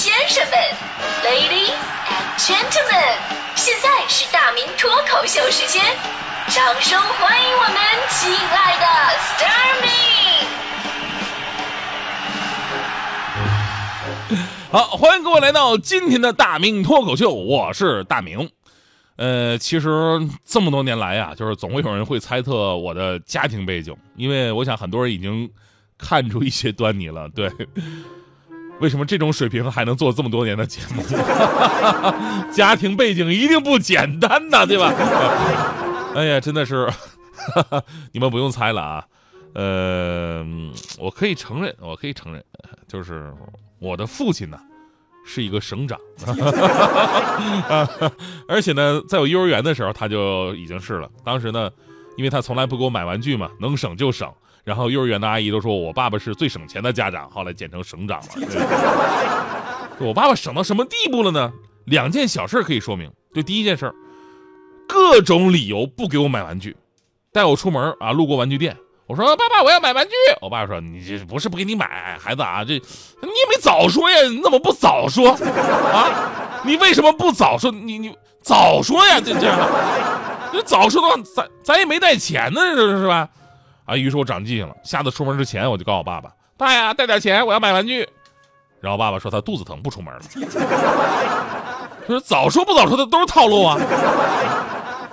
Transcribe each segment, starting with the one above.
先生们，Ladies and Gentlemen，现在是大明脱口秀时间，掌声欢迎我们亲爱的 s t a r m y 好，欢迎各位来到今天的大明脱口秀，我是大明。呃，其实这么多年来呀，就是总会有人会猜测我的家庭背景，因为我想很多人已经看出一些端倪了。对，为什么这种水平还能做这么多年的节目？家庭背景一定不简单呐，对吧？哎呀，真的是，你们不用猜了啊。呃，我可以承认，我可以承认，就是我的父亲呢。是一个省长，而且呢，在我幼儿园的时候他就已经是了。当时呢，因为他从来不给我买玩具嘛，能省就省。然后幼儿园的阿姨都说我爸爸是最省钱的家长，后来简称省长了。我爸爸省到什么地步了呢？两件小事可以说明。就第一件事，各种理由不给我买玩具，带我出门啊，路过玩具店。我说爸爸，我要买玩具。我爸说你这不是不给你买，孩子啊，这你也没早说呀，你怎么不早说 啊？你为什么不早说？你你早说呀，这这样，你早说的话，咱咱也没带钱呢，这是吧？啊，于是我长记性了，下次出门之前我就告诉我爸爸，爸呀，带点钱，我要买玩具。然后爸爸说他肚子疼，不出门了。就是早说不早说的都是套路啊。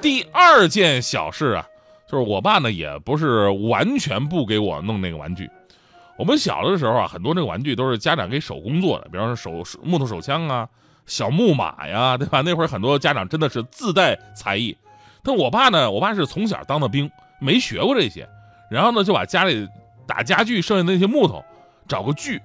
第二件小事啊。就是我爸呢，也不是完全不给我弄那个玩具。我们小的时候啊，很多那个玩具都是家长给手工做的，比方说手木头手枪啊、小木马呀，对吧？那会儿很多家长真的是自带才艺。但我爸呢，我爸是从小当的兵，没学过这些，然后呢就把家里打家具剩下的那些木头，找个锯，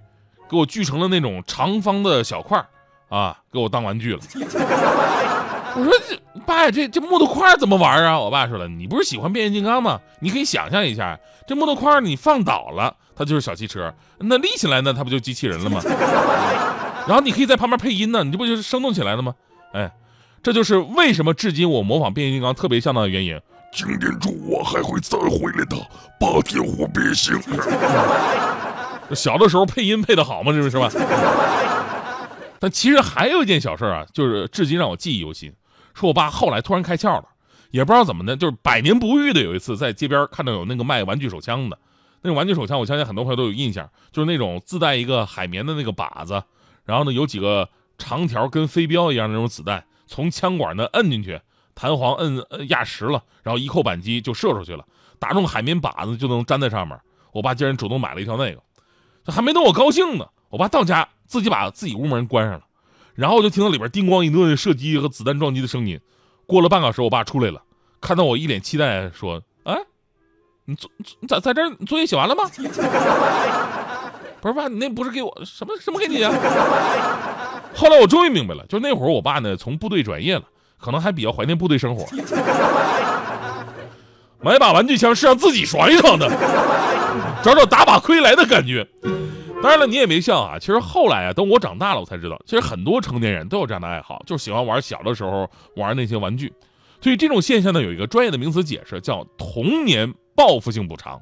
给我锯成了那种长方的小块啊，给我当玩具了。我说这爸呀，这这木头块怎么玩啊？我爸说了，你不是喜欢变形金刚吗？你可以想象一下，这木头块你放倒了，它就是小汽车；那立起来呢，它不就机器人了吗？然后你可以在旁边配音呢，你这不就是生动起来了吗？哎，这就是为什么至今我模仿变形金刚特别像的原因。今天中午我还会再回来的，霸天虎变形。小的时候配音配的好吗？这是是吧？但其实还有一件小事啊，就是至今让我记忆犹新。说我爸后来突然开窍了，也不知道怎么的，就是百年不遇的。有一次在街边看到有那个卖玩具手枪的，那种玩具手枪，我相信很多朋友都有印象，就是那种自带一个海绵的那个靶子，然后呢有几个长条跟飞镖一样的那种子弹，从枪管呢摁进去，弹簧摁压实了，然后一扣扳机就射出去了，打中海绵靶子就能粘在上面。我爸竟然主动买了一条那个，这还没等我高兴呢，我爸到家自己把自己屋门关上了。然后我就听到里边叮咣一顿射击和子弹撞击的声音。过了半小时，我爸出来了，看到我一脸期待，说：“啊，你作你咋在这作业写完了吗？不是爸，你那不是给我什么什么给你啊？”后来我终于明白了，就那会儿我爸呢从部队转业了，可能还比较怀念部队生活，买把玩具枪是让自己爽一爽的，找找打把亏来的感觉。当然了，你也没笑啊。其实后来啊，等我长大了，我才知道，其实很多成年人都有这样的爱好，就是喜欢玩小的时候玩那些玩具。所以这种现象呢，有一个专业的名词解释，叫童年报复性补偿。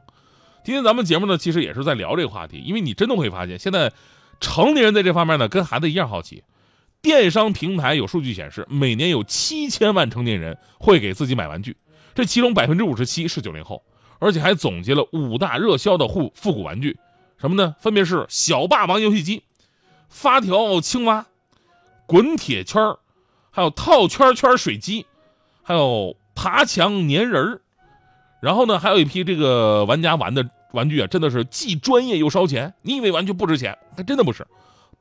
今天咱们节目呢，其实也是在聊这个话题，因为你真的会发现，现在成年人在这方面呢，跟孩子一样好奇。电商平台有数据显示，每年有七千万成年人会给自己买玩具，这其中百分之五十七是九零后，而且还总结了五大热销的复复古玩具。什么呢？分别是小霸王游戏机、发条青蛙、滚铁圈还有套圈圈水机，还有爬墙粘人。然后呢，还有一批这个玩家玩的玩具啊，真的是既专业又烧钱。你以为玩具不值钱？还真的不是。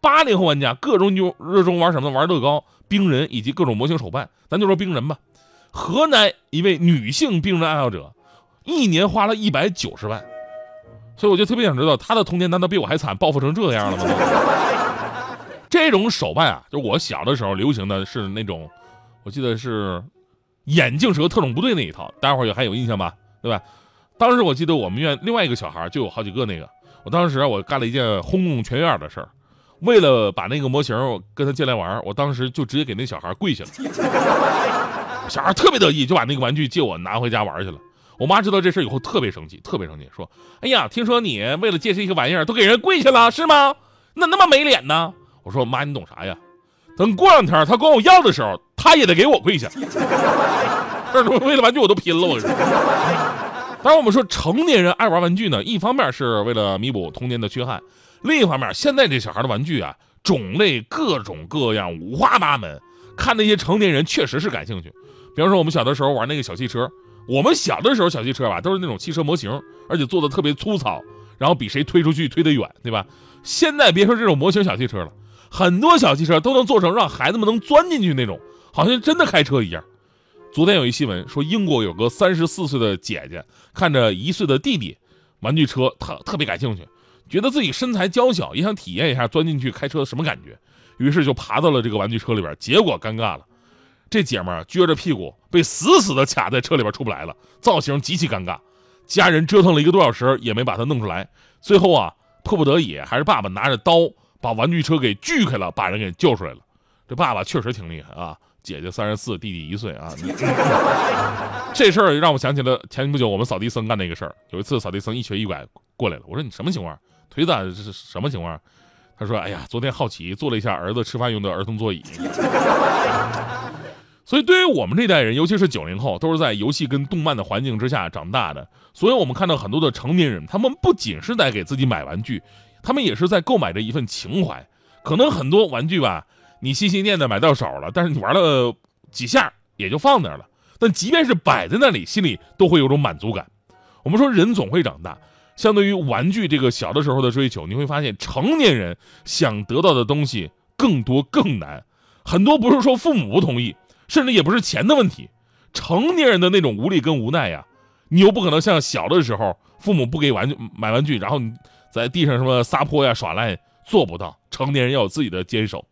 八零后玩家各种就热衷玩什么？玩乐高、冰人以及各种模型手办。咱就说冰人吧，河南一位女性冰人爱好者，一年花了一百九十万。所以我就特别想知道，他的童年难道比我还惨，报复成这样了吗？这种手办啊，就我小的时候流行的是那种，我记得是眼镜蛇特种部队那一套，待会儿还有印象吧？对吧？当时我记得我们院另外一个小孩就有好几个那个，我当时我干了一件轰动全院的事儿，为了把那个模型跟他借来玩，我当时就直接给那小孩跪下了，小孩特别得意，就把那个玩具借我拿回家玩去了。我妈知道这事以后特别生气，特别生气，说：“哎呀，听说你为了借这一个玩意儿都给人跪下了，是吗？那那么没脸呢？我说妈，你懂啥呀？等过两天他管我要的时候，他也得给我跪下。这为了玩具我都拼了，我说。当然，我们说成年人爱玩玩具呢，一方面是为了弥补童年的缺憾，另一方面，现在这小孩的玩具啊，种类各种各样，五花八门，看那些成年人确实是感兴趣。比方说，我们小的时候玩那个小汽车，我们小的时候小汽车吧，都是那种汽车模型，而且做的特别粗糙，然后比谁推出去推得远，对吧？现在别说这种模型小汽车了，很多小汽车都能做成让孩子们能钻进去那种，好像真的开车一样。昨天有一新闻说，英国有个三十四岁的姐姐看着一岁的弟弟玩具车，特特别感兴趣，觉得自己身材娇小，也想体验一下钻进去开车什么感觉，于是就爬到了这个玩具车里边。结果尴尬了，这姐们撅着屁股被死死的卡在车里边出不来了，造型极其尴尬。家人折腾了一个多小时也没把她弄出来，最后啊，迫不得已还是爸爸拿着刀把玩具车给锯开了，把人给救出来了。这爸爸确实挺厉害啊。姐姐三十四，弟弟一岁啊！这事儿让我想起了前不久我们扫地僧干那个事儿。有一次扫地僧一瘸一拐过来了，我说你什么情况？腿咋是什么情况？他说：哎呀，昨天好奇坐了一下儿子吃饭用的儿童座椅。所以对于我们这代人，尤其是九零后，都是在游戏跟动漫的环境之下长大的。所以我们看到很多的成年人，他们不仅是在给自己买玩具，他们也是在购买着一份情怀。可能很多玩具吧。你心心念念买到手了，但是你玩了几下也就放那儿了。但即便是摆在那里，心里都会有种满足感。我们说人总会长大，相对于玩具这个小的时候的追求，你会发现成年人想得到的东西更多更难。很多不是说父母不同意，甚至也不是钱的问题。成年人的那种无力跟无奈呀，你又不可能像小的时候父母不给玩具买玩具，然后你在地上什么撒泼呀耍赖，做不到。成年人要有自己的坚守。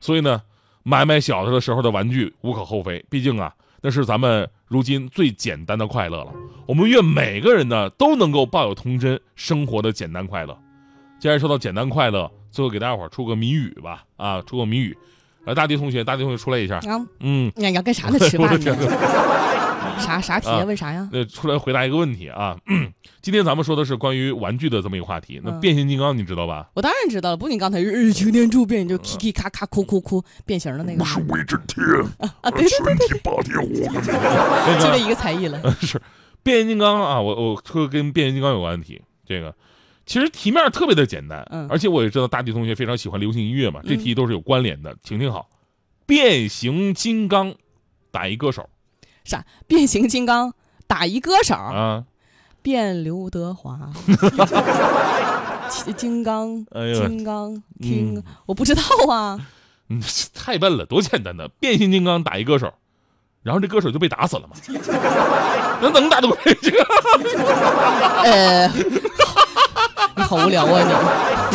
所以呢，买买小的时候的玩具无可厚非，毕竟啊，那是咱们如今最简单的快乐了。我们愿每个人呢都能够抱有童真，生活的简单快乐。既然说到简单快乐，最后给大家伙出个谜语吧，啊，出个谜语。来，大迪同学，大迪同学出来一下。啊，嗯，你要干啥呢？吃饭呢？啥啥题？问啥呀？那出来回答一个问题啊！今天咱们说的是关于玩具的这么一个话题。那变形金刚你知道吧？我当然知道了。不，你刚才日擎天柱变就咔咔咔咔哭哭哭变形的那个。不是威震天 啊！对对对对，霸天虎。就这一个才艺了。是变形金刚啊！我我说跟变形金刚有关问题。这个其实题面特别的简单，而且我也知道大地同学非常喜欢流行音乐嘛，这题都是有关联的，请听好：变形金刚打一歌手。啥？变形金刚打一歌手啊？变刘德华？金刚？金刚听？我不知道啊。嗯，太笨了，多简单的！变形金刚打一歌手，然后这歌手就被打死了嘛？能能打得过这个？呃，你好无聊啊你。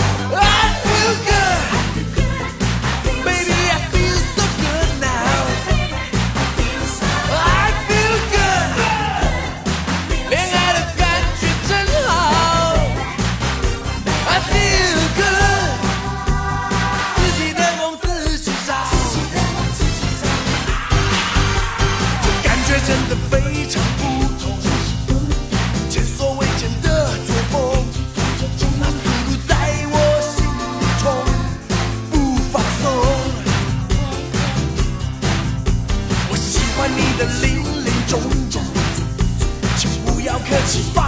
的林林总总请不要客气。